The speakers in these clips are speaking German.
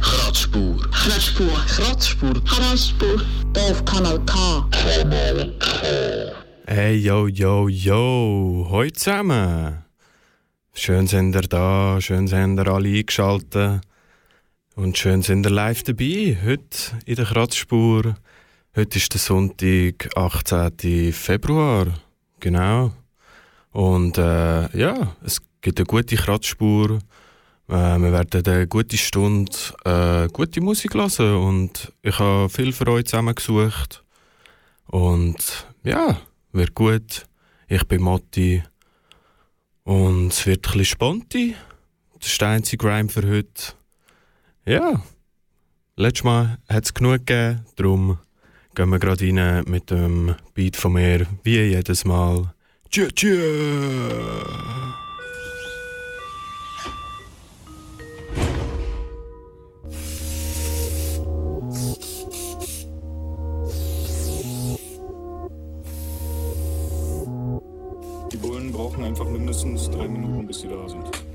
Kratzspur. Kratzspur. Kratzspur. Kratzspur. Hier auf Kanal K. Hey, yo, yo, yo, hoi zusammen. Schön sind ihr da, schön sind ihr alle eingeschaltet. Und schön sind ihr live dabei, heute in der Kratzspur. Heute ist der Sonntag, 18. Februar, genau. Und äh, ja, es gibt eine gute Kratzspur. Äh, wir werden eine gute Stunde äh, gute Musik hören und ich habe viel für euch zusammengesucht. Und ja, wird gut. Ich bin Motti. Und es wird ein bisschen sponti. Das ist der einzige Rhyme für heute. Ja, letztes Mal hat es genug gegeben, darum gehen wir gerade rein mit dem Beat von mir, wie jedes Mal. Tschö, tschö. Brauchen einfach mindestens drei Minuten, bis sie da sind.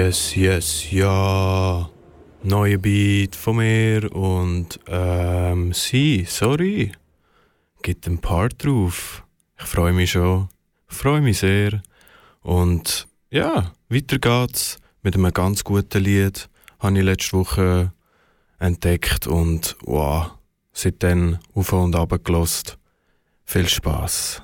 Yes, yes, ja. Neue Beat von mir und ähm, sie, sorry. Gibt ein Part drauf. Ich freue mich schon. Freue mich sehr. Und ja, weiter geht's mit einem ganz guten Lied. Habe ich letzte Woche entdeckt und wow, seitdem auf und ab gelost. Viel Spaß.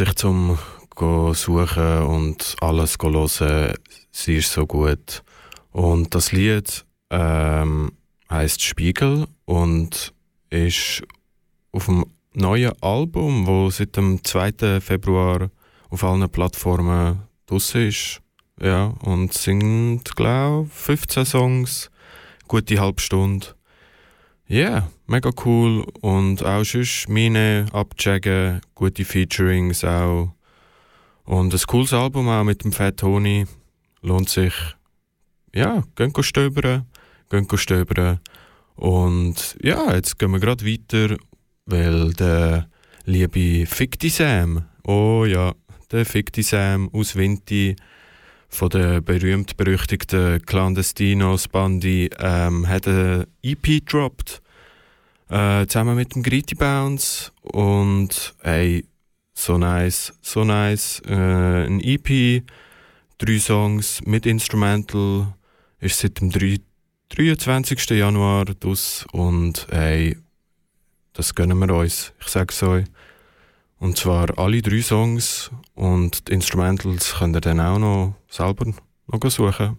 Sich zum suchen und alles go hören. Sie ist so gut. Und das Lied ähm, heißt Spiegel und ist auf dem neuen Album, wo seit dem 2. Februar auf allen Plattformen draussen ist. Ja, und singt, glaube ich, 15 Songs, gute halbe Stunde. Ja, yeah, mega cool. Und auch sonst meine abchecken, gute Featurings auch. Und ein cooles Album auch mit dem Fat Tony. Lohnt sich. Ja, gehen stöbern, gehen stöbern. Und ja, jetzt gehen wir gerade weiter, weil der liebe Ficti Sam, oh ja, der Ficti Sam aus Vinti, von der berühmt-berüchtigten Clandestinos Bandi ähm, hat eine EP gedroppt, äh, zusammen mit dem Gritty Bounce und hey, so nice, so nice, äh, ein EP, drei Songs mit Instrumental, ist seit dem 3, 23. Januar dus und hey, das gönnen wir uns, ich sag's euch. Und zwar alle drei Songs und die Instrumentals könnt ihr dann auch noch selber noch suchen.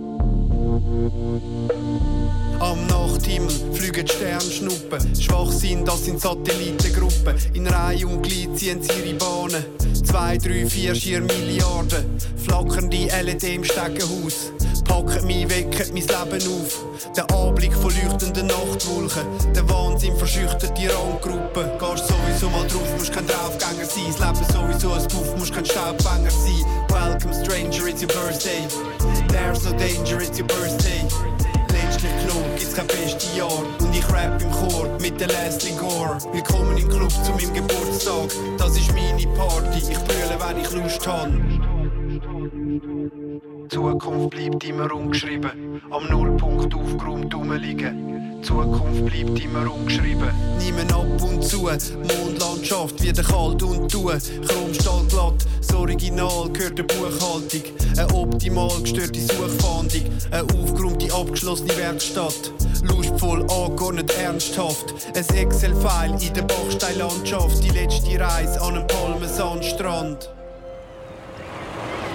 Am Nachthimmel fliegen die Sternschnuppen. Schwach sind, das sind Satellitengruppen. In Reihe und Glied ziehen sie ihre Bahnen. Zwei, drei, vier, schier Milliarden. Flackernde LED im Steckenhaus. Packen mich, wecken mein Leben auf. Der Anblick von leuchtenden Nachtwolken. Der Wahnsinn verschüchtert die Randgruppen. Gehst sowieso mal drauf, musst kein Draufgänger sein. Das Leben sowieso ein Puff, musst kein Staubfänger sein. Welcome stranger, it's your birthday. There's no danger, it's your birthday letztlich genug, gibt's kein bestes Jahr. Und ich rap im Chor mit der Leslie Gore. Willkommen im Club zu meinem Geburtstag, das ist meine Party. Ich brülle, wenn ich Lust habe. Zukunft bleibt immer ungeschrieben, am Nullpunkt aufgeräumt rumliegen. Zukunft bleibt immer ungeschrieben. Niemand ab und zu, Mondlandschaft wieder kalt und tu. Chromstahl glatt, das Original gehört der Buchhaltung. Eine optimal gestörte Suchfahndung, eine aufgeräumte, abgeschlossene Werkstatt. Lustvoll angeordnet, ernsthaft. Ein Excel-File in der Bachsteinlandschaft. Die letzte Reise an einem Palmensandstrand.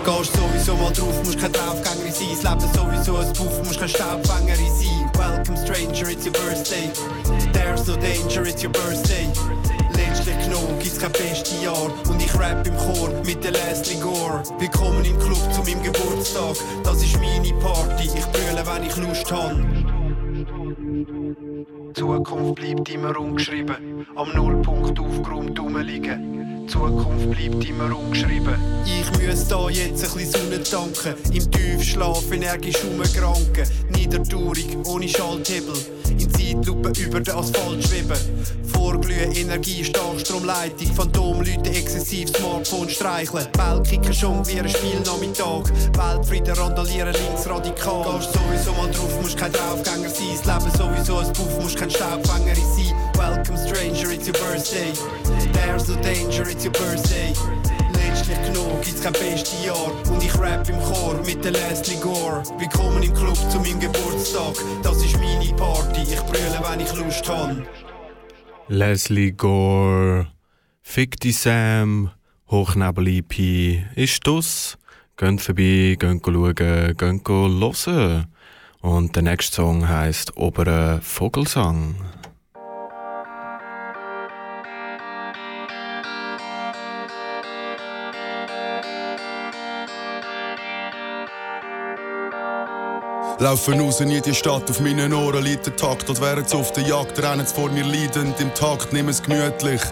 Gehst sowieso mal drauf, musst kein Draufgänger sein. Das Leben sowieso ein Puff, musst kein Staubfänger sein. Welcome stranger, it's your birthday. There's no danger, it's your birthday. Letztlich genug, gibt's kein bestes Jahr. Und ich rap im Chor mit der Leslie Gore. Willkommen im Club zu meinem Geburtstag. Das ist meine Party, ich brülle, wenn ich Lust habe. Zukunft bleibt immer ungeschrieben, am Nullpunkt aufgeräumt rumliegen. Zukunft bleibt immer ungeschrieben. Ich müsse da jetzt ein bisschen Sonne tanken, im Tiefschlaf energisch umgranken. Niedertourig, ohne Schalthebel, in Zeitlupe über den Asphalt schweben. Vorglühen, Energie, Starkstromleitung, Phantomleute, exzessiv Smartphone streicheln. Weltkicker jonglieren, Spielnachmittag, Weltfrieden randalieren, linksradikal. Gehst sowieso mal drauf, musst kein Draufgänger sein, das Leben sowieso ein Puff, musst kein Staubfänger sein. Welcome stranger, it's your birthday. There's no danger, it's your birthday. Letztlich genug, gibt's kein bestes Jahr. Und ich rap im Chor mit der Leslie Gore. Willkommen im Club zu meinem Geburtstag. Das ist meine Party, ich brülle, wenn ich Lust habe. Leslie Gore, Fick die Sam, Hochnebel EP, ist das? Geht vorbei, geht schauen, geht hören. Und der nächste Song heisst Oberer Vogelsang. Laufen raus in die Stadt, auf meinen Ohren liegt der Takt. Dort wären sie auf der Jagd, rennen sie vor mir leidend im Takt, nimm es gemütlich.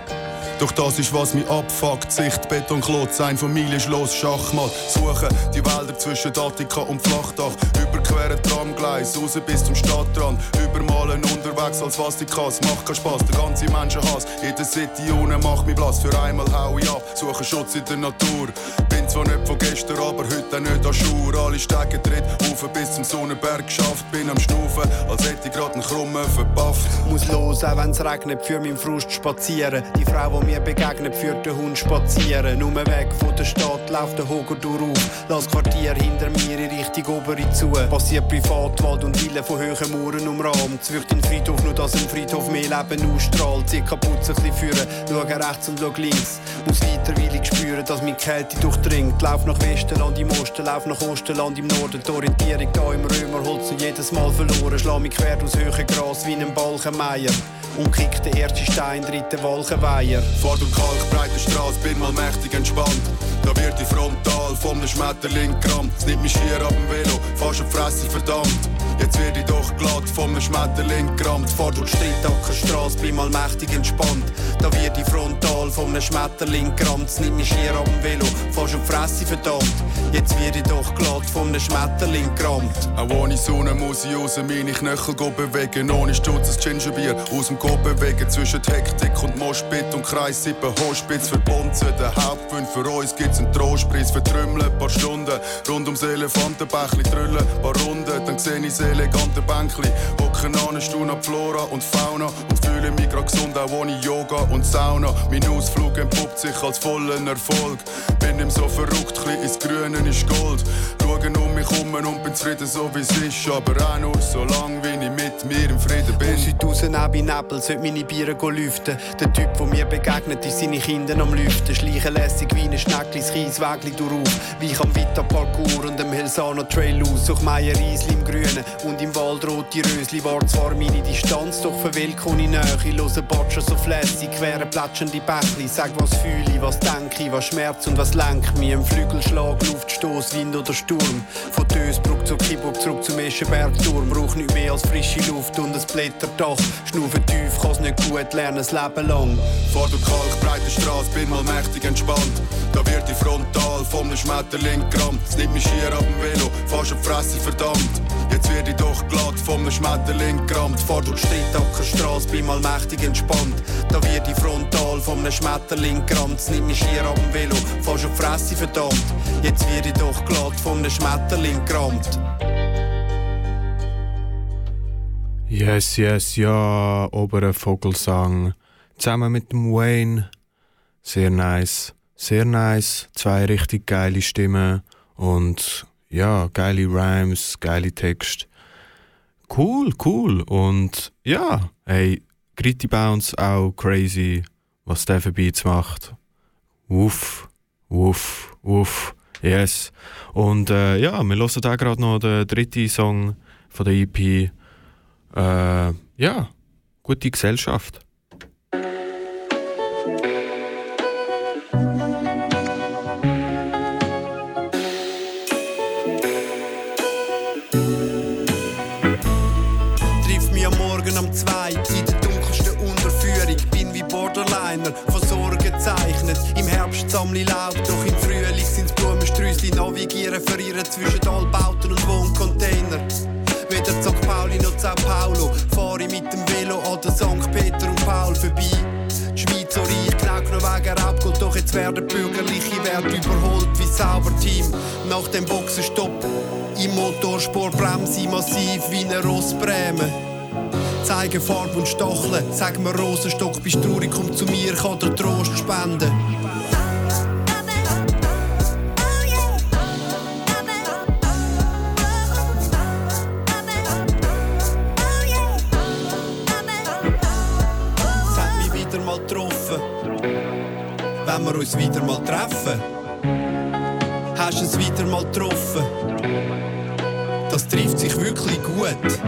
Doch das ist, was mich abfuckt. Sicht, Betonklotz, ein Familienschloss, Schachmatt. Suchen die Wälder zwischen Attika und Flachdach. Überqueren Tramgleis, raus bis zum Stadtrand. Übermalen unterwegs als Kasse. Macht keinen Spaß, der ganze Menschenhass. Der City unten macht mich blass. Für einmal hau ich ab, suche Schutz in der Natur. Bin zwar nicht von gestern, aber heute nicht an Schur. Alle Stege tritt, auf bis zum Sonnenberg geschafft. Bin am Schnufen, als hätte ich grad einen Krummen verpafft. Muss los, auch wenn's regnet, für meinen Frust spazieren. Die Frau, die mir begegnet, führt den Hund spazieren. Nur weg von der Stadt läuft der Hoger durch auf. Lass Quartier hinter mir in Richtung Obere zu. Passiert Privatwald und Villen von hohen Mauern umrahmt. Zwirkt den Friedhof, nur dass im Friedhof mehr Leben ausstrahlt. Zieh kaputt, ein bisschen führen, schau rechts und schau links. Muss weiter, weil ich spüre, dass mich Kälte durchdringt. Lauf nach Westenland im Osten, lauf nach Osterland im Norden. Die Orientierung da im Römerholz und jedes Mal verloren. Schlau mich quer aus höherem Gras wie ein Balkenmeier. Und kick den ersten Stein, dritten Wolkenweiher. Fahr durch kalkbreite Straße, bin mal mächtig entspannt. Da wird die Frontal vom Schmetterling gerammt. Es nimmt mich schier ab dem Velo, fast die Fresse, verdammt. Jetzt werd ich doch glatt vom Schmetterling gerammt. Fahr durch die Streitackerstraße, bin mal mächtig entspannt. Da wird die Frontal vom Schmetterling gerammt. Es nimmt mich schier ab dem Velo, fast die Fresse, verdammt. Jetzt wird ich doch glatt vom Schmetterling gerammt. Auch ohne Sonne muss ich raus meine Knöchel go bewegen. Ohne Stutz ein Gingerbier aus dem Go bewegen. Zwischen Hektik und Moschpit und Kreis 7 Hospitz für Bonzen. Der Hauptwind für uns gibt's einen Trostpreis für Trümmeln. Paar Stunden rund ums Elefantenbächli drüllen. Paar Runden, dann seh ich elegante Bänkli. Hocken an, Stunde Flora und Fauna und fühle mich grad gesund, auch ohne Yoga und Sauna. Mein Ausflug entpuppt sich als vollen Erfolg. Bin ihm so verrückt, chli ins Grüne ist Gold. Schauen um mich herum und bin zufrieden, so wie es ist. Aber auch nur so lang, wie ich mit mir im Frieden bin. Muss heute raus, neben Nebel, sollte meine Biere lüften. Der Typ, der mir begegnet, ist seine Kinder am Lüften. Schleichen lässig wie ein Schneckli, das Kieswägli durch. Wie ich am Vita-Parcours und dem Helsana Trail aus. Such Meier Riesli im Grünen und im Wald rote Rösli. War zwar meine Distanz, doch verwillt ich Nähe. Höre Batscher so flässig, quere plätschernde Bächli. Sag, was fühle ich, was denke ich, was schmerzt und was lenkt mich. Im Flügelschlag, Luftstoß, Wind oder Sturm. Von Dösbruck zu Kiburg zurück zum Eschenbergturm. Brauch nicht mehr als frische Luft und ein Blätterdach. Schnaufe tief, kann's nicht gut, lernen das Leben lang. Fahr durch kalkbreite Straße, bin mal mächtig entspannt. Da wird Frontal vom Schmetterling gerammt. Es nimmt mich schier ab dem Velo, fast auf Fresse, verdammt. Jetzt werd ich doch glatt vom Schmetterling gerammt. Fahr durch die Streitackerstraße, bin mal mächtig entspannt. Da wird die Frontal vom Schmetterling gerammt. Es nimmt mich schier ab dem Velo, fast auf Fresse, verdammt. Jetzt werd ich doch glatt vom Schmetterling gerammt. Yes, yes, ja, oberer Vogelsang. Zusammen mit dem Wayne. Sehr nice, sehr nice. Zwei richtig geile Stimmen und ja, geile Rhymes, geile Text. Cool, cool. Und ja, hey, Gritty Bounce auch crazy, was der für Beats macht. Wuff, wuff, wuff. Yes. Und äh, ja, wir hören da gerade noch den dritten Song von der EP. Äh, ja, gute Gesellschaft. Laub, doch im Frühling sind's Blumensträußli. Navigieren, verirren zwischen Allbauten und Wohncontainer. Weder St. Pauli noch Sao Paulo. Fahre ich mit dem Velo an der St. Peter und Paul vorbei. Die Schweiz so reich, noch wegen Raubgold. Doch jetzt werden bürgerliche Werte überholt wie Sauberteam. Nach dem Boxenstopp im Motorsport bremse ich massiv wie eine Rossbräme. Zeigen Farbe und Stacheln, sag mir Rosenstock, bist traurig, komm zu mir, kann dir Trost spenden. Wenn wir uns wieder mal treffen, hast du es wieder mal getroffen. Das trifft sich wirklich gut.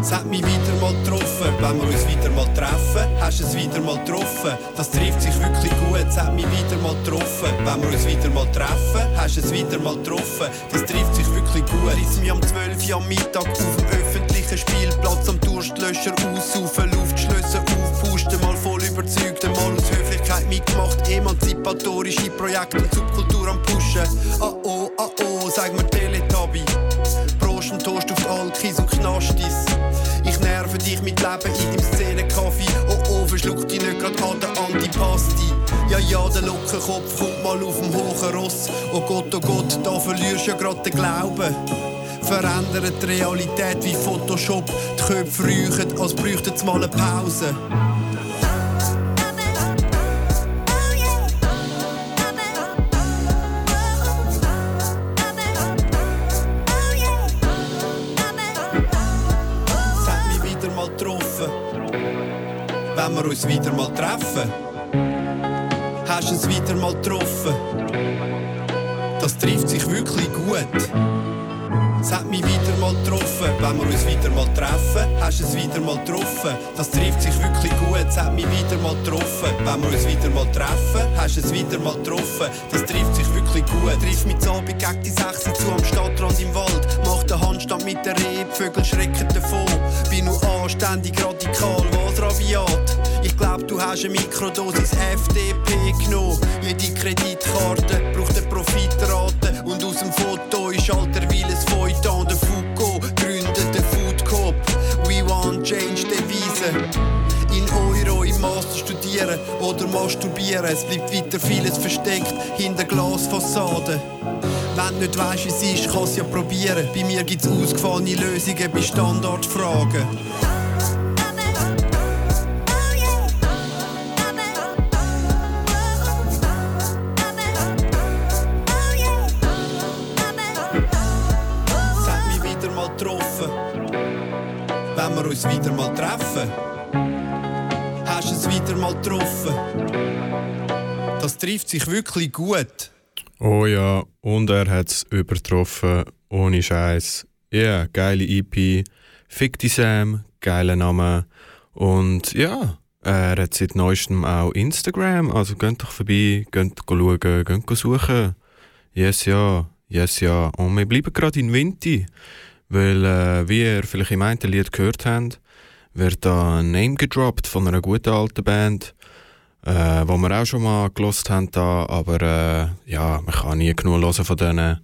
Es hat mich wieder mal getroffen, wenn wir uns wieder mal treffen, hast du es wieder mal getroffen. Das trifft sich wirklich gut, es hat mich wieder mal getroffen, wenn wir uns wieder mal treffen, hast du es wieder mal getroffen. Das trifft sich wirklich gut. Ist mir am 12 Uhr am Mittag auf dem öffentlichen Spielplatz am Durstlöscher aussaufen, Luftschlösser über überzeugt, einmal aus mitgemacht. Emanzipatorische Projekte und Subkultur am Pushen. Ah oh, ah oh, sag mir Teletubby. Prost und Toast auf Alkis und Knastis. Ich nerve dich mit Leben in deinem Szenenkaffee. Oh oh, verschluck dich nicht grad an der Antipasti. Ja, ja, der Lockenkopf kommt mal auf dem hohen Ross. Oh Gott, oh Gott, da verlierst du ja grad den Glauben. Verändert die Realität wie Photoshop. Die Köpfe räuchen, als bräuchten sie mal eine Pause. Wir uns wieder mal treffen. Hast du es wieder mal getroffen? Das trifft sich wirklich gut. Es hat mich wieder mal getroffen, wenn wir uns wieder mal treffen. Hast du es wieder mal getroffen? Das trifft sich wirklich gut. Es hat mich wieder mal getroffen, wenn wir uns wieder mal treffen. Hast du es wieder mal getroffen? Das trifft sich wirklich gut. Triff mich zu gegen die 6 zu am Stadtrand im Wald. Mach den Handstand mit der Rebe, Vögel schrecken davon. Bin nur anständig radikal, was rabiat. Ich glaub, du hast eine Mikrodosis FDP genommen. Jede Kreditkarte braucht eine Profitrate. Und aus dem Foto ist alter Willes Feuilleton. Der Foucault gründet den Food Coop. We want change Devise. In Euro im Master studieren oder masturbieren. Es bleibt weiter vieles versteckt hinter Glasfassaden. Wenn nicht weisst, wie es ist, kannst ja probieren. Bei mir gibt's ausgefallene Lösungen bei Standardfragen. Uns wieder mal treffen. Hast du es wieder mal getroffen? Das trifft sich wirklich gut. Oh ja, und er hat es übertroffen, ohne Scheiß. Ja, yeah, geile EP, Fick die Sam, geiler Name. Und ja, er hat seit neuestem auch Instagram, also geht doch vorbei, geht schauen, geht suchen. Yes, ja, yes, ja. Und wir bleiben gerade in Vinti, weil, äh, wie ihr vielleicht im einen Lied gehört habt, wird da ein Name gedroppt von einer guten alten Band, äh, wo wir auch schon mal gelost haben da, aber äh, ja, man kann nie genug hören von denen.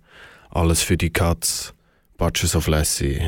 Alles für die Cuts, Batches of Lassie.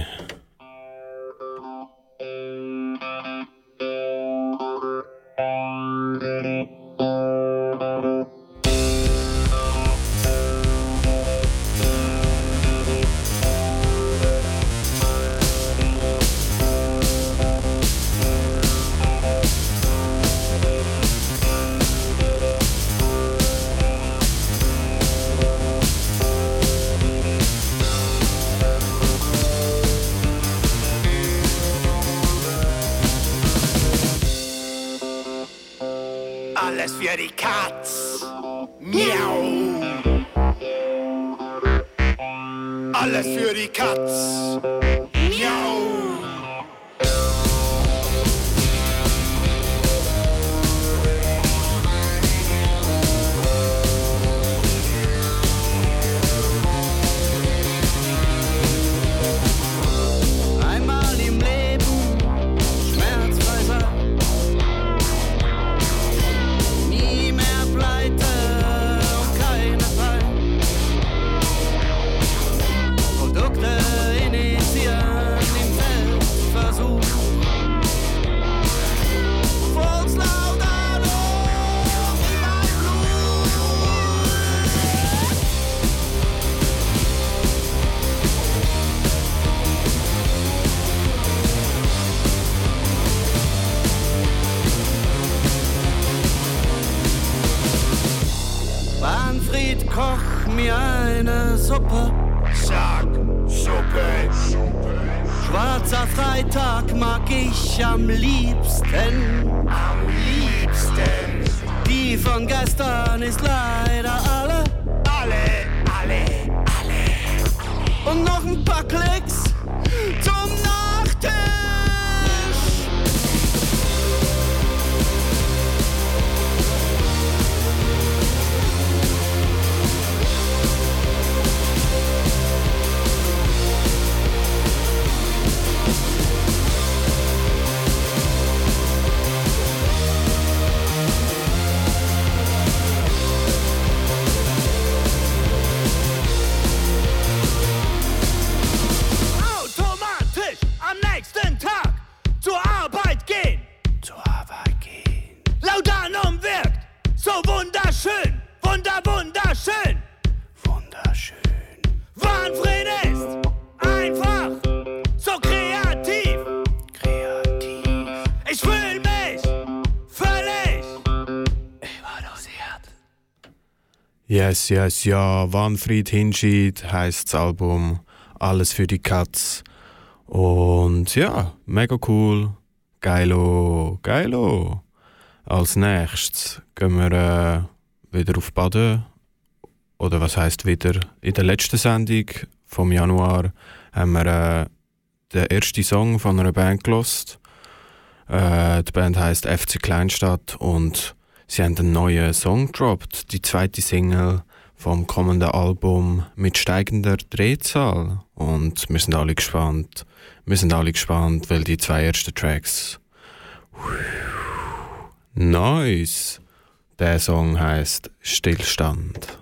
Yes, yes, ja. Wanfried Hinschied heißt das Album. Alles für die Katz. Und ja, mega cool. Geilo, geilo. Als nächstes gehen wir äh, wieder auf Baden. Oder was heißt wieder? In der letzten Sendung vom Januar haben wir äh, den ersten Song von einer Band gelost. Äh, die Band heißt FC Kleinstadt und Sie haben einen neuen Song gedroppt, die zweite Single vom kommenden Album mit steigender Drehzahl. Und wir sind alle gespannt. Wir sind alle gespannt, weil die zwei ersten Tracks. Nice! Der Song heißt Stillstand.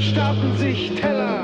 stapeln sich Teller.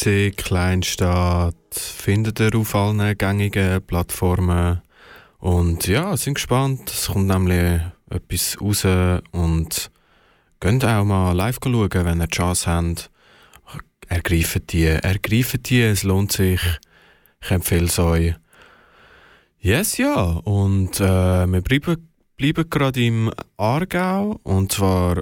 FC Kleinstadt findet ihr auf allen gängigen Plattformen. Und ja, sind gespannt. Es kommt nämlich etwas raus und könnt auch mal live schauen, wenn ihr die Chance habt. Ergreift die, ergreift die, es lohnt sich. Ich empfehle es euch. Yes, ja. Und äh, wir bleiben, bleiben gerade im Aargau. Und zwar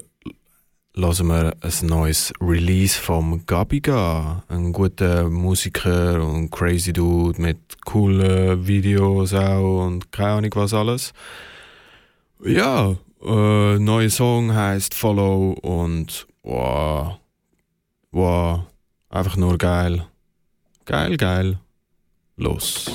hören wir ein neues Release vom Gabiga, ein guter Musiker und crazy Dude mit coolen Videos auch und keine Ahnung was alles. Ja, äh, neuer Song heißt Follow und wow, wow, einfach nur geil. Geil, geil. Los.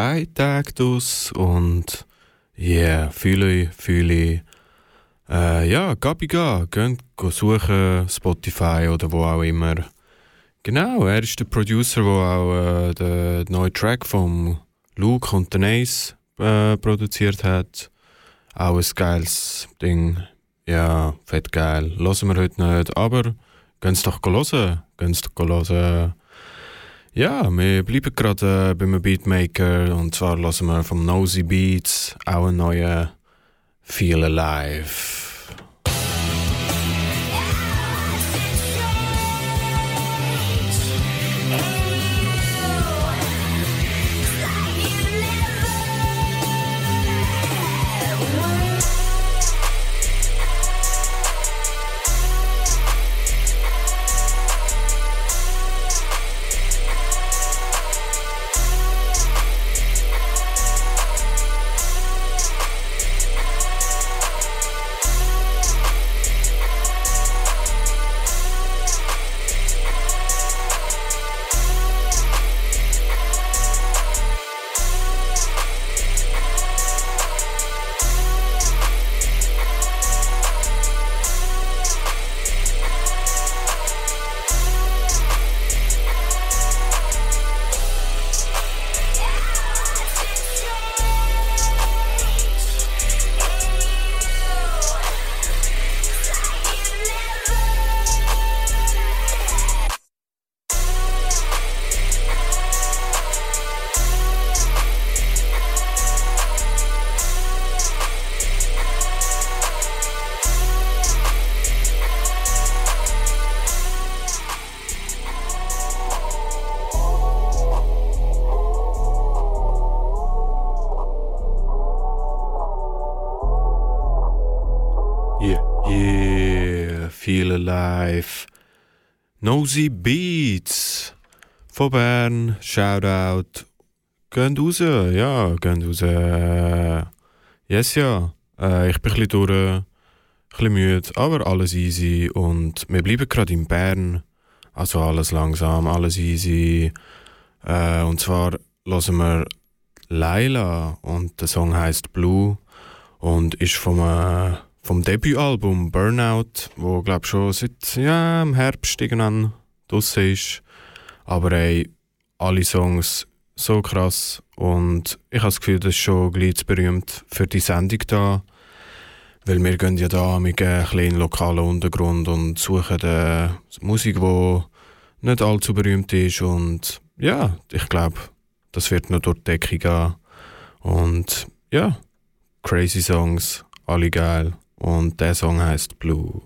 Zwei Tagen aus und yeah, fühle ich. Äh, ja, Gabiga, könnt suchen, Spotify oder wo auch immer. Genau, er ist der Producer, der auch äh, den neuen Track vom Luke und den Ace äh, produziert hat. Auch ein geiles Ding. Ja, fett geil. Hören wir heute nicht, aber gönnt doch hören. Gönnt doch hören. Ja, wir bleiben gerade äh, beim Beatmaker und zwar lassen wir vom Nosy Beats auch neuen Feel Alive. Nosy Beats von Bern, Shoutout. Geht raus, ja, geht raus. Yes, ja. Äh, ich bin ein bisschen durch, ein bisschen müde, aber alles easy. Und wir bleiben gerade in Bern. Also alles langsam, alles easy. Äh, und zwar hören wir Laila und der Song heißt Blue und ist vom, äh, vom Debütalbum Burnout, wo glaube schon seit ja, im Herbst irgendwann draussen ist. Aber ey, alle Songs so krass und ich habe das Gefühl, das ist schon gleich berühmt für die Sendung da. Weil wir gehen ja da mit einem kleinen lokalen Untergrund und suchen äh, Musik, die nicht allzu berühmt ist und ja, ich glaube, das wird noch durch die Decke gehen. Und ja, crazy Songs, alle geil. Und der Song heißt Blue.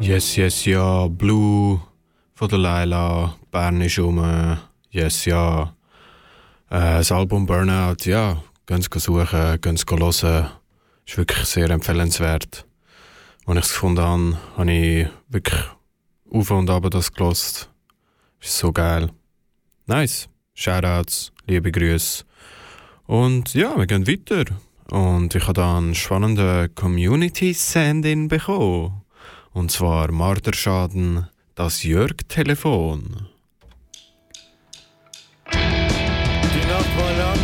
Yes, yes, ja, Blue von der Laila, Bern ist um, yes, ja. Äh, das Album Burnout, ja, gehen Sie suchen, gehen Sie hören. Ist wirklich sehr empfehlenswert. Als ich es gefunden habe, habe ich wirklich auf und ab das gelost. Ist so geil. Nice. Shoutouts, liebe Grüße Und ja, wir gehen weiter. Und ich habe da einen spannenden Community-Send bekommen. Und zwar Marderschaden, das Jörg-Telefon. Die Nacht war lang,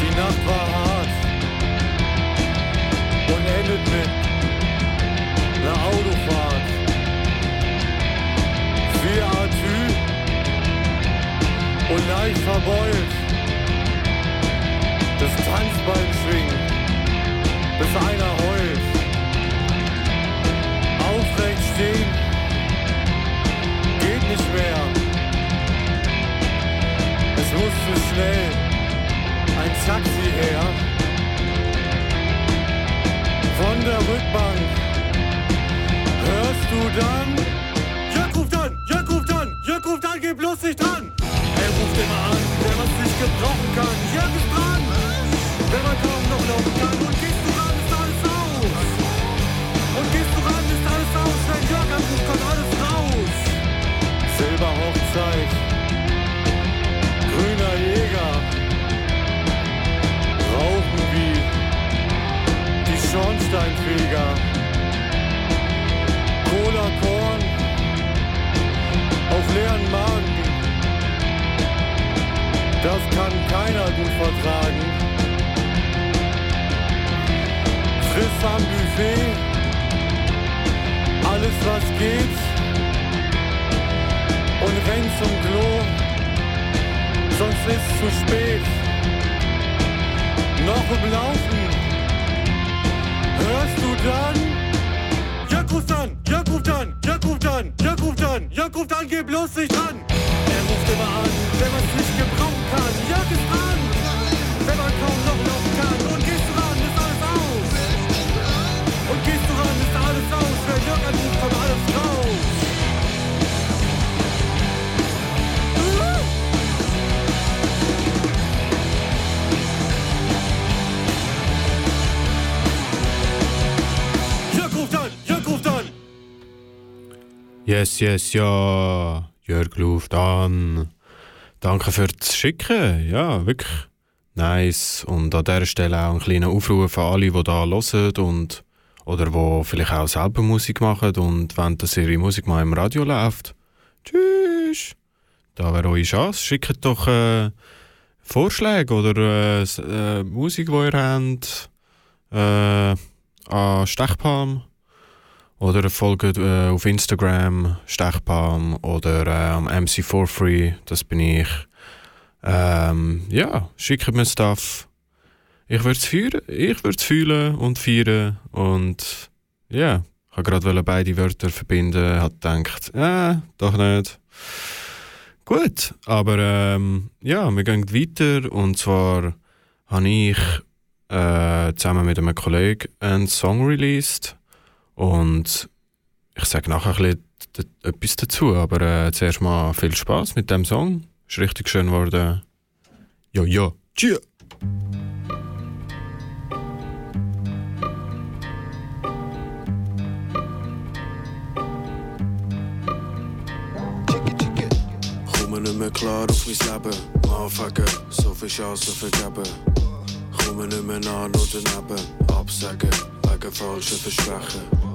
die Nacht war hart und endet mit einer Autofahrt. Vier Atü und leicht verbeult. Das Tanzbein schwingt, bis einer nicht mehr. Es musste schnell ein Taxi her. Von der Rückbank hörst du dann, Jörg ruft an, Jörg ruft an, Jörg ruft an, geh bloß nicht dran. Er ruft immer an, der was nicht gebrauchen kann. Jörg ist dran, wenn man kaum noch laufen kann. Und gehst du ran, ist alles aus. Und gehst du ran, ist alles aus. Wenn Jörg anruft, kommt alles raus. Silberhochzeit grüner Jäger rauchen wie die Schornsteinfeger. Cola Korn auf leeren Magen. Das kann keiner gut vertragen. Friss am Buffet, alles was geht renn zum Klo sonst ist zu spät. Noch im Laufen, hörst du dann? Jörg ruft an, Jörg ruft an, Jörg ruft an, Jörg ruft an, Jörg ruft an, geh bloß nicht an. Er ruft immer an, wenn man es nicht gebrauchen kann. Jörg ist dran, wenn man kaum noch laufen kann. Und gehst du ran, ist alles aus. Und gehst du ran, ist alles aus. Wenn Jörg anruft, kommt alles Yes, yes, ja. Jörg ruft an. Danke fürs Schicken. Ja, wirklich nice. Und an dieser Stelle auch einen kleinen Aufruf an alle, die da hören und oder die vielleicht auch selber Musik machen und wenn dass ihre Musik mal im Radio läuft. Tschüss. Da wäre eure Chance. Schickt doch äh, Vorschläge oder äh, äh, Musik, die ihr habt, äh, an Stechpalm. Oder folgt äh, auf Instagram Stechpalm oder äh, am MC4Free, das bin ich. Ähm, ja, schickt mir Stuff. Ich würde es fühlen, fühlen und feiern und ja, ich habe gerade beide Wörter verbinden, hat gedacht, äh, doch nicht. Gut, aber ähm, ja, wir gehen weiter und zwar habe ich äh, zusammen mit einem Kollegen einen Song released und ich sage nachher ein bisschen etwas dazu, aber äh, zuerst mal viel Spaß mit dem Song. Ist richtig schön geworden. Ja, ja, tschüss. Komme nicht mehr klar auf mein Leben. Anfangen, so viel Chancen vergeben. Komme nicht mehr nah nur daneben. Absagen, wegen falschen Versprechen.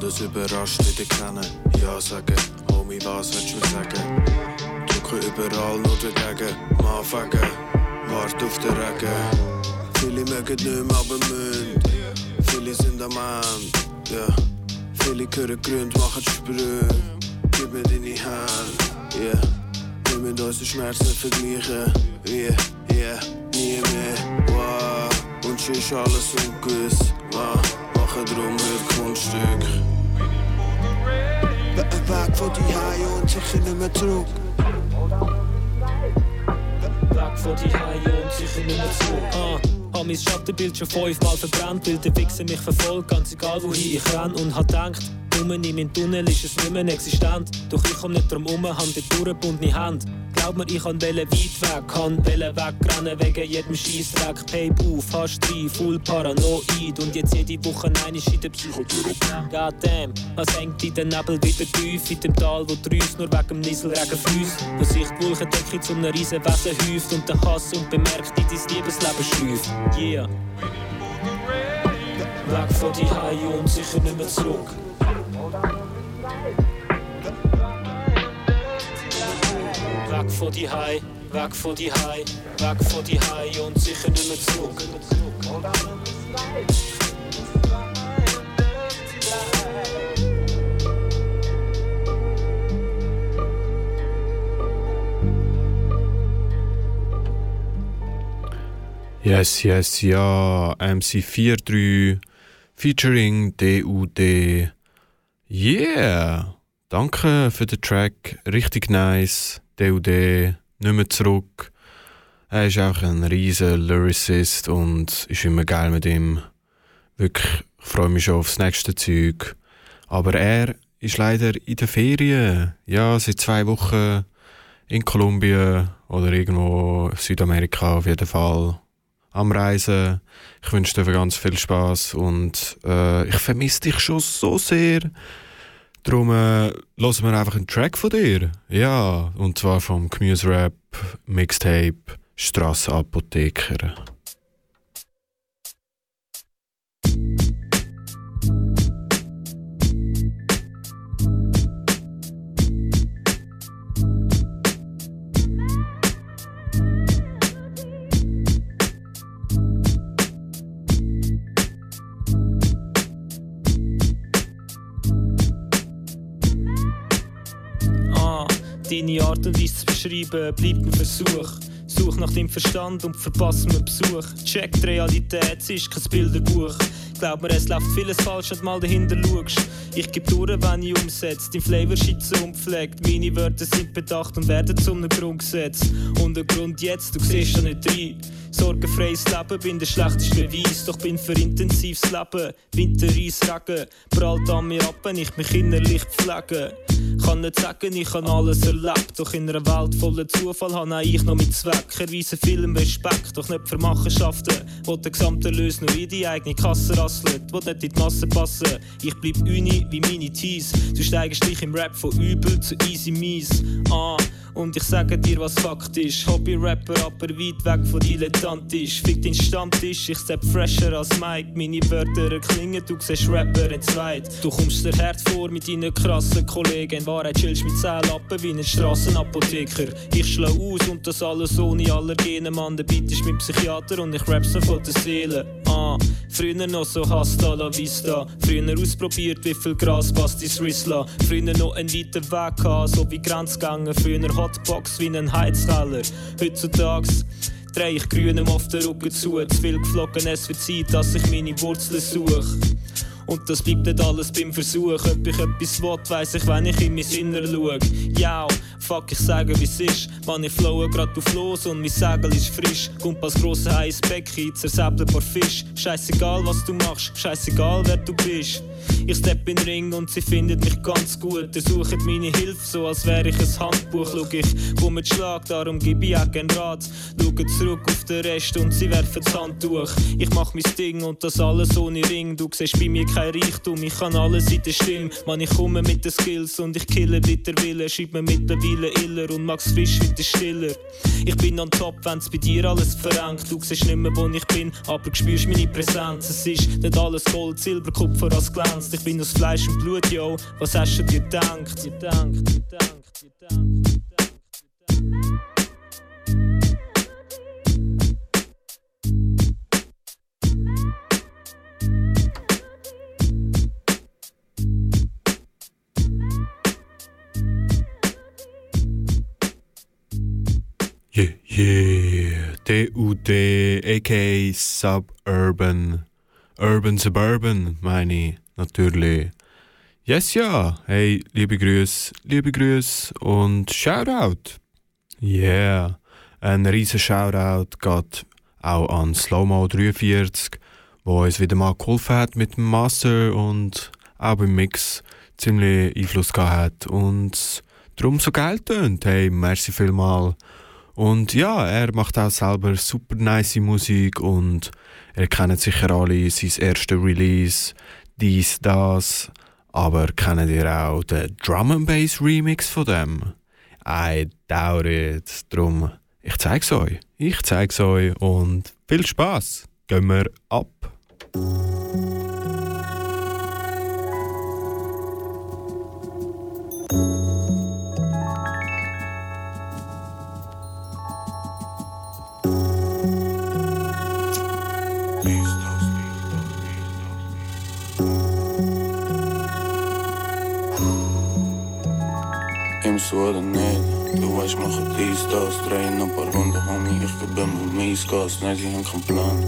Und es überrascht wieder kennen. Ja sagen, Homie, was willst du mir sagen? Drücke überall nur dagegen. Anfangen, wart auf den Regen. Viele mögen nicht mehr, aber müssen. Viele sind am Ende, ja. Viele hören Gründe, machen Sprünge. Gib mir deine Hand, yeah. Wir müssen unsere Schmerzen vergleichen, yeah, yeah, nie mehr, wow. Und schon ist alles ungewiss, wow. Machen drum Kunststück. Weg von die Haie und sicher nicht mehr zurück. Weg von die und sicher nicht mehr zurück. Ah, hab mein Schattenbild schon fünfmal verbrannt, weil der Wichser mich verfolgt, ganz egal wohin ich renn und hab gedacht, Dumme in meinem Tunnel ist es nicht mehr existent. Doch ich komm nicht drum um, hab die durchgebundene Hand. Glaub mir, ich kann weit weg, kann wegrennen wegen jedem Scheissdreck. Pay auf, hast drei, full paranoid und jetzt jede Woche eine in der Psychotherapie. Goddamn, was hängt in den Nebel wieder tief in dem Tal, wo drüst nur wegen dem Nieselregen fließt. Wo sich die Wolkendecke zu einem riesen Wesen häuft und der Hass unbemerkt in dein Liebesleben schläuft. Yeah. Weg von die Haie und sicher nicht mehr zurück. Weg von die Hai, weg von die Hai, weg von die Hai und sicher nicht mehr zurück. Yes, yes, ja. MC43 featuring DUD. Yeah! Danke für den Track. Richtig nice. DUD, nicht mehr zurück. Er ist auch ein riesiger Lyricist und ist immer geil mit ihm. Wirklich, ich freue mich schon aufs nächste Zeug. Aber er ist leider in der Ferien. Ja, seit zwei Wochen in Kolumbien oder irgendwo in Südamerika auf jeden Fall am Reisen. Ich wünsche dir ganz viel Spaß und äh, ich vermisse dich schon so sehr. Darum äh, hören wir einfach einen Track von dir. Ja, und zwar vom Gemüse-Rap Mixtape Strassenapotheker. Deine Art und Weise zu beschreiben bleibt ein Versuch. Such nach dem Verstand und verpass mir Besuch. Check die Realität, es ist kein Bilderbuch. Glaub mir, es läuft vieles falsch, wenn du mal dahinter schaust. Ich geb durch, wenn ich umsetze. Dein Flavor schütze und pflegt. Meine Wörter sind bedacht und werden zum Grundgesetz. Und der Grund jetzt, du siehst schon nicht rein. Sorgenfreies Leben, bin der schlechteste Beweis, doch bin für intensives Leben. Winter, Eis, Regen, prallt an mir ab, wenn ich mich innerlich pflege. Kann nicht sagen, ich habe alles erlebt, doch in einer Welt voller Zufall habe ich noch mit Zweck. Erweise vielem Respekt, doch nicht für Machenschaften, wo der gesamte Lös nur in die eigene Kasse rasselt, wo nicht in die Masse passen. Ich bleib uni wie meine Tees, du steigst dich im Rap von übel zu easy mies. Ah, und ich sage dir, was Fakt ist. Hobby-Rapper, aber weit weg von dilettantisch. Fick den Stammtisch, ich sepp fresher als Mike. Meine Wörter klingen, du siehst Rapper in zweit. Du kommst dir hart vor mit deinen krassen Kollegen. In Wahrheit chillst mit 10 Lappen wie ein Strassenapotheker. Ich schlau aus und das alles ohne Allergene. Mann, der Beat ist mein Psychiater und ich rap so von der Seele. Ah, früher noch so hasta la vista. Früher ausprobiert, wie viel Gras passt ins Rissla. Früher noch einen weiten Weg gehabt, so wie Grenzgänge. Früher Hotbox wie ein Heizkeller. Heutzutage dreh ich grünem auf den Rücken zu. Zu viel geflogen, es wird Zeit, dass ich meine Wurzeln suche. Und das bleibt nicht alles beim Versuch. Ob ich etwas will, weiss ich, wenn ich in mein Inner schau. Ja, fuck, ich sage, wie's ist. Man, ich flowe grad auf los und mein Segel ist frisch. Kommt als grosser heißes Becken, zersäbelt paar Fisch. Scheißegal, was du machst, scheißegal, wer du bist. Ich stepp in den Ring und sie findet mich ganz gut. Er sucht meine Hilfe, so als wäre ich ein Handbuch. Schau, ich komm mit Schlag, darum gebe ich auch keinen Rat. Schau zurück auf den Rest und sie werfen das Handtuch. Ich mach mein Ding und das alles ohne Ring. Du siehst bei mir kein Reichtum, ich kann alles in der Stimme. Man, ich komme mit den Skills und ich kille mit der Wille. Schreib mir mittlerweile iller und Max Frisch wieder stiller. Ich bin on top, wenn's bei dir alles verrenkt. Du siehst nicht mehr, wo ich bin, aber spürst meine Präsenz. Es ist nicht alles Gold, Silber, Kupfer, als glänzt. Ich bin aus Fleisch und Blut, yo. Was hast du dir gedacht? Dir gedacht, dir gedacht, dir gedacht, dir gedacht. Yeah, yeah. DUD, aka Suburban. Urban Suburban, meine ich, natürlich. Yes, ja. Hey, liebe Grüße, liebe Grüße und Shoutout. Yeah. Ein riesen Shoutout geht auch an Slowmo43, wo uns wieder mal geholfen hat mit dem Master und auch beim Mix ziemlich Einfluss gehabt hat. Und darum so geil tönt. Hey, merci vielmal. Und ja, er macht auch selber super nice Musik und er kennt sicher alle sein erstes Release, dies, das. Aber kennt ihr auch den Drum and Bass Remix von dem? I doubt it. Drum, ich zeig's euch. Ich zeig's euch und viel Spaß. Gehen wir ab. Du weißt, mache dies, das, drehen ein paar ich sie haben Plan,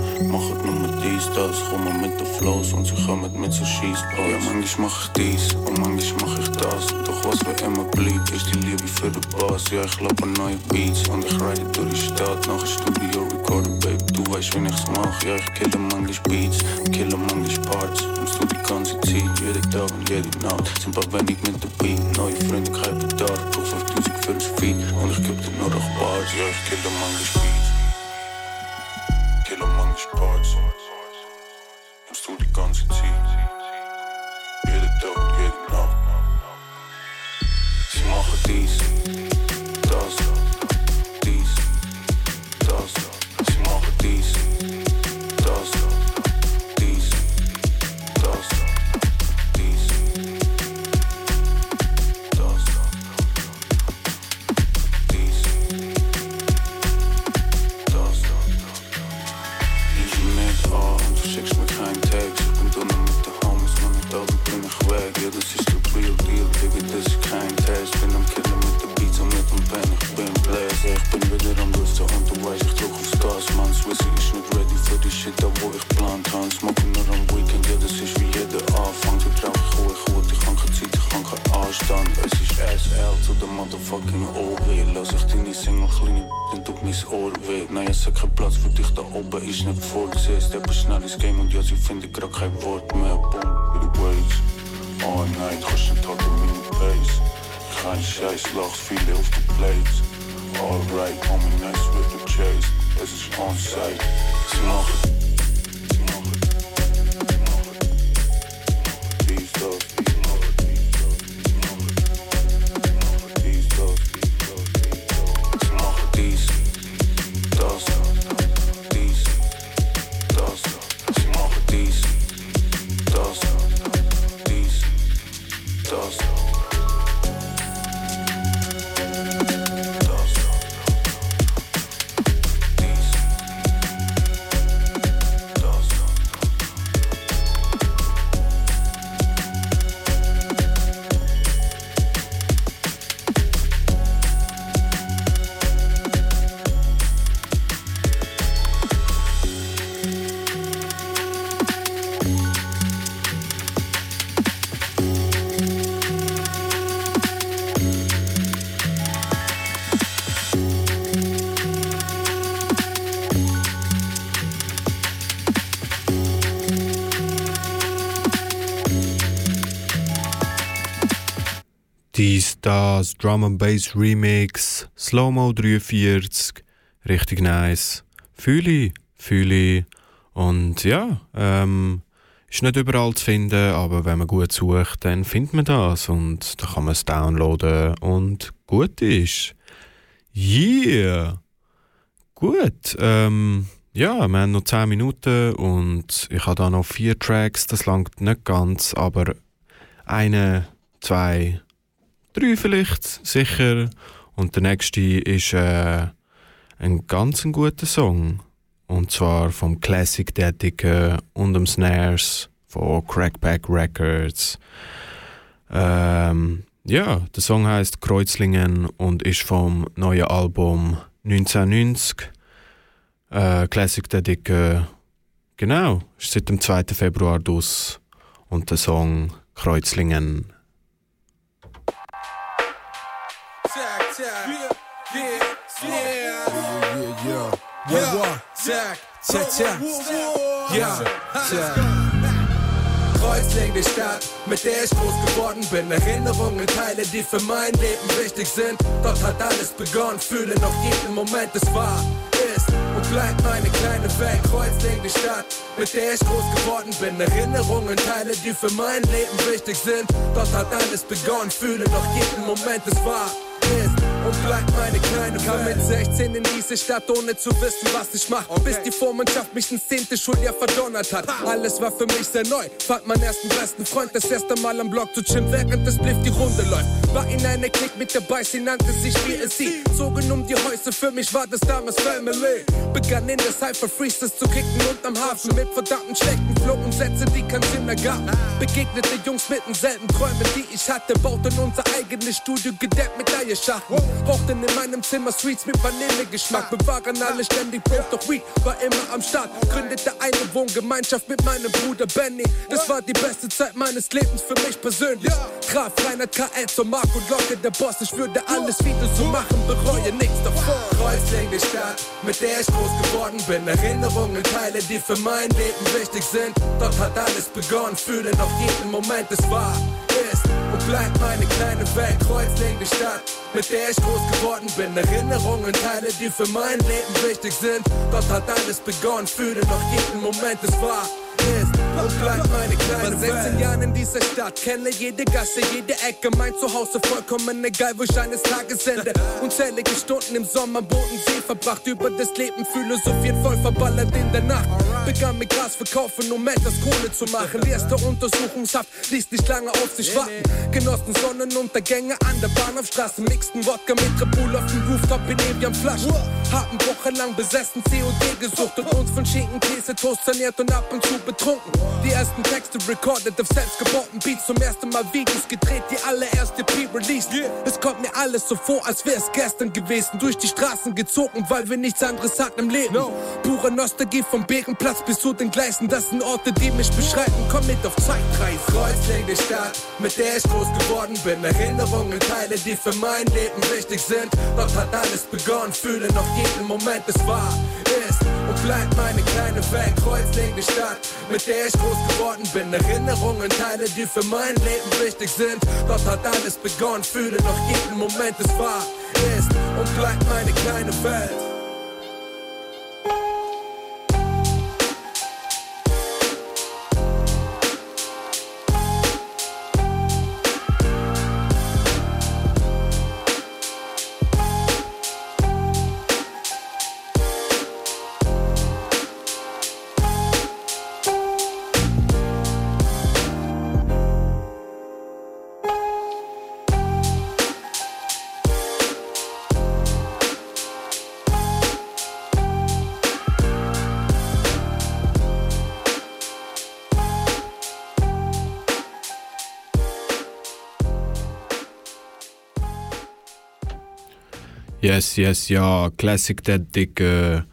nur mit dies, das, kommen mit Flows und sie kommen mit so Schießball. Ja, manchmal mach ich dies und manchmal mach ich das, doch was mir immer bleibt, ist die Liebe für den Bass, ja, ich lappe neue Beats. Und ich ride durch die Stadt, nach Studio recorden, babe, du weißt, wie ich's mach, ja, ich kille manchmal Beats, kille manchmal Parts, im Studio ganze Zeit, jede Tag und jede Nacht, sind paar wenig mit der Beat, Das, Drum and Bass Remix, Slow-Mo 43, richtig nice. Fühle, fühle. Und ja, ähm, ist nicht überall zu finden, aber wenn man gut sucht, dann findet man das und dann kann man es downloaden und gut ist. Yeah! Gut, ähm, ja, wir haben noch 10 Minuten und ich habe da noch vier Tracks, das langt nicht ganz, aber eine, zwei, drei vielleicht, sicher. Und der nächste ist äh, ein ganz guter Song. Und zwar vom Classic Dedica und dem Snares von Crackback Records. Ähm, ja, der Song heißt Kreuzlingen und ist vom neuen Album 1990. Äh, Classic Dedica, genau, ist seit dem 2. Februar dus. Und der Song Kreuzlingen. Yeah. Yeah, tack, tack, tack. Yeah, tack. Kreuzling die Stadt, mit der ich groß geworden bin. Erinnerungen, Teile, die für mein Leben wichtig sind. Dort hat alles begonnen, fühle noch jeden Moment, es war, ist und bleibt meine kleine Welt. Kreuzling die Stadt, mit der ich groß geworden bin. Erinnerungen, Teile, die für mein Leben wichtig sind. Dort hat alles begonnen, fühle noch jeden Moment, es war, bleibt meine kleine Kam mit 16 in diese Stadt, ohne zu wissen, was ich mach. Okay. Bis die Vormundschaft mich ins 10. Schuljahr verdonnert hat. Alles war für mich sehr neu. Fand meinen ersten besten Freund das erste Mal am Block zu chillen, während das Bliff die Runde läuft. War in einer Klick mit dabei, sie nannte sich BSC. Zogen um die Häuser, für mich war das damals Family. Begann in der Cypher Freezes zu kicken und am Hafen mit verdammten schlechten Flow und Sätze, die keinen Sinn ergaben. Begegnete Jungs mit denselben Träumen, die ich hatte, bauten unser eigenes Studio gedeckt mit Eierschachteln. Rauchten in meinem Zimmer Sweets mit Vanillegeschmack. Bewahren alle ständig Brot, doch Weed war immer am Start. Gründete eine Wohngemeinschaft mit meinem Bruder Benny. Das war die beste Zeit meines Lebens für mich persönlich. Traf Reinhard KL zur Mark und Locke, der Boss. Ich würde alles wieder so machen, bereue nichts davon. Kreuzling die Stadt, mit der ich groß geworden bin. Erinnerungen, Teile, die für mein Leben wichtig sind. Dort hat alles begonnen, fühle noch jeden Moment, es war, ist und bleibt meine kleine Welt. Kreuzling die Stadt, mit der ich groß geworden bin. Erinnerungen, Teile, die für mein Leben wichtig sind. Dort hat alles begonnen, fühle noch jeden Moment, es war, ist und bleibt meine kleine Welt. 16 Jahren in dieser Stadt, kenne jede Gasse, jede Ecke, mein Zuhause vollkommen egal, wo ich eines Tages ende. Unzählige Stunden im Sommer am Bodensee verbracht, über das Leben philosophiert, voll verballert in der Nacht. Begann mit Gras verkaufen, um etwas Kohle zu machen. Die erste Untersuchungshaft ließ nicht lange auf sich warten. Genossen Sonnenuntergänge an der Bahnhofstraße, mixten Wodka mit Red Bull auf dem Rooftop in Evian Flaschen. Haben wochenlang besessen, COD gesucht und uns von Schinken, Käse, Toast saniert und ab und zu betrunken. Die ersten Texte recorded auf selbstgebauten Beats, zum ersten Mal Videos gedreht, die allererste P-Release. Es kommt mir alles so vor, als wär's gestern gewesen. Durch die Straßen gezogen, weil wir nichts anderes hatten im Leben. Pure Nostalgie vom Bärenplatz bis zu den Gleisen, das sind Orte, die mich beschreiben. Komm mit auf Zeitreise. Kreuzling die Stadt, mit der ich groß geworden bin. Erinnerungen, Teile, die für mein Leben wichtig sind. Dort hat alles begonnen, fühle noch jeden Moment, es war, ist bleibt meine kleine Welt. Kreuzling die Stadt, mit der ich groß geworden bin. Erinnerungen, Teile, die für mein Leben wichtig sind. Dort hat alles begonnen, fühle noch jeden Moment, es war, ist und bleibt meine kleine Welt. Yes, yes, ja, Classic Dick. Äh,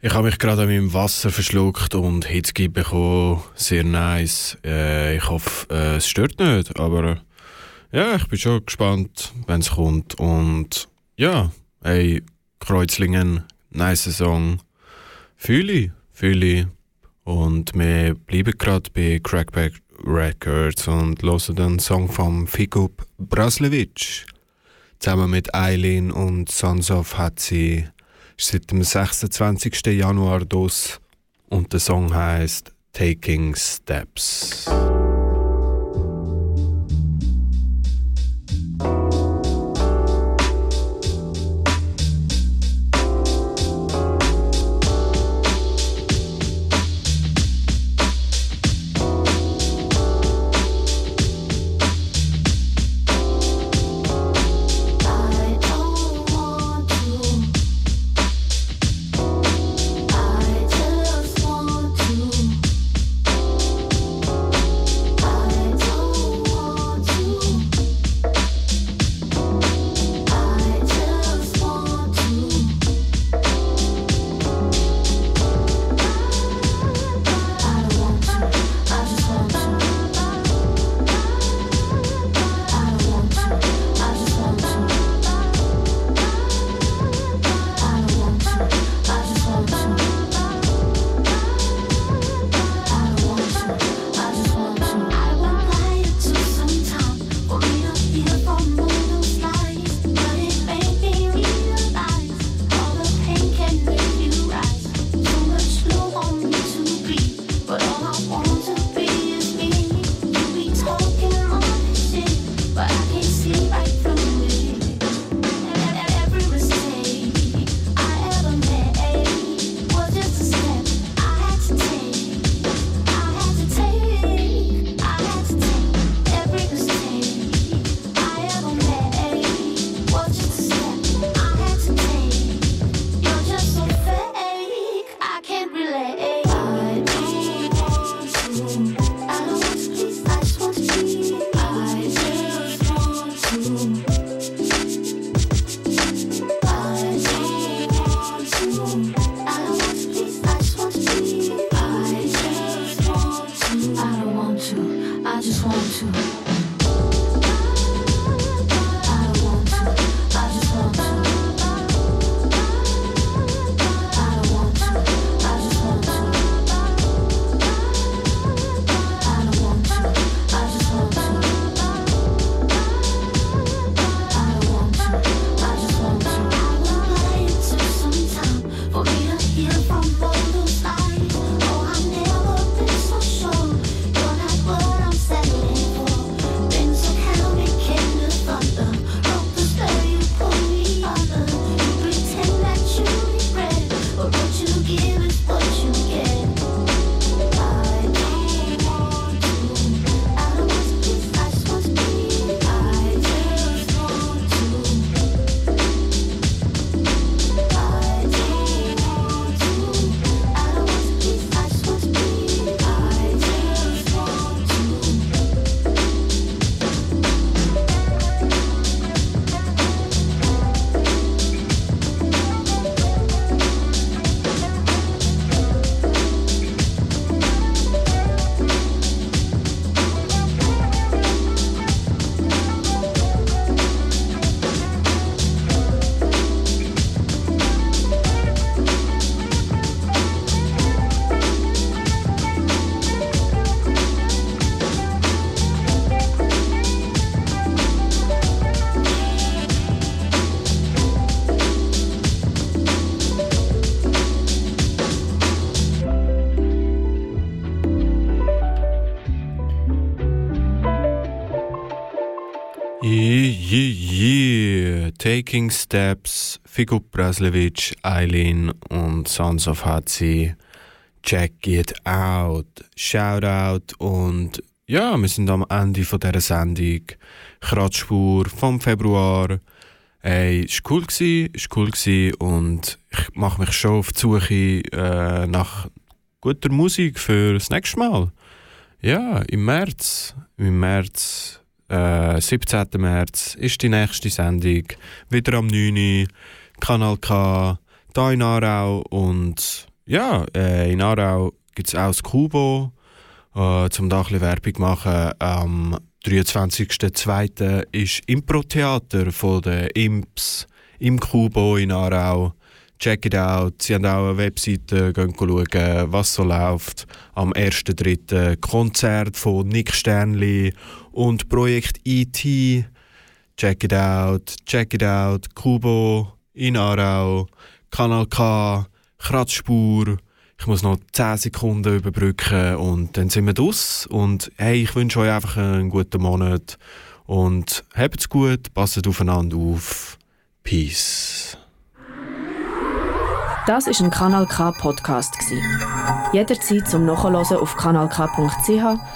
ich habe mich gerade an meinem Wasser verschluckt und Hitzki bekommen. Sehr nice. Äh, ich hoffe, äh, es stört nicht, aber ja, ich bin schon gespannt, wenn es kommt. Und ja, hey, Kreuzlingen, nice Song. Fühle fühle. Und wir bleiben gerade bei Crackback Records und hören den Song von Fikup Braslewitsch. Zusammen mit Eileen und Sons of hat sie seit dem 26. Januar dos und der Song heißt Taking Steps. Taking Steps, Figo Braslevich, Eileen und Sons of Hatzi. Check it out. Shout out und ja, wir sind am Ende von dieser Sendung. Kratzspur vom Februar. Ey, es war cool, gewesen, ist cool gewesen und ich mache mich schon auf die Suche äh, nach guter Musik für das nächste Mal. Ja, im März. Im März äh, 17. März ist die nächste Sendung. Wieder am 9. Kanal K, hier in Aarau. Und ja, äh, in Aarau gibt es auch das Kubo, äh, zum da ein Werbung machen. Am 23.02. ist Impro-Theater von den Imps im Kubo in Aarau. Check it out. Sie haben auch eine Webseite, gehen schauen, was so läuft. Am 1.3. Konzert von Nick Sternli und Projekt E.T. Check it out, check it out. Kubo in Aarau, Kanal K, Kratzspur. Ich muss noch 10 Sekunden überbrücken und dann sind wir draus. Und hey, ich wünsche euch einfach einen guten Monat und habt's gut, passt aufeinander auf. Peace. Das ist ein Kanal K Podcast Jederzeit zum Nachhören auf kanalk.ch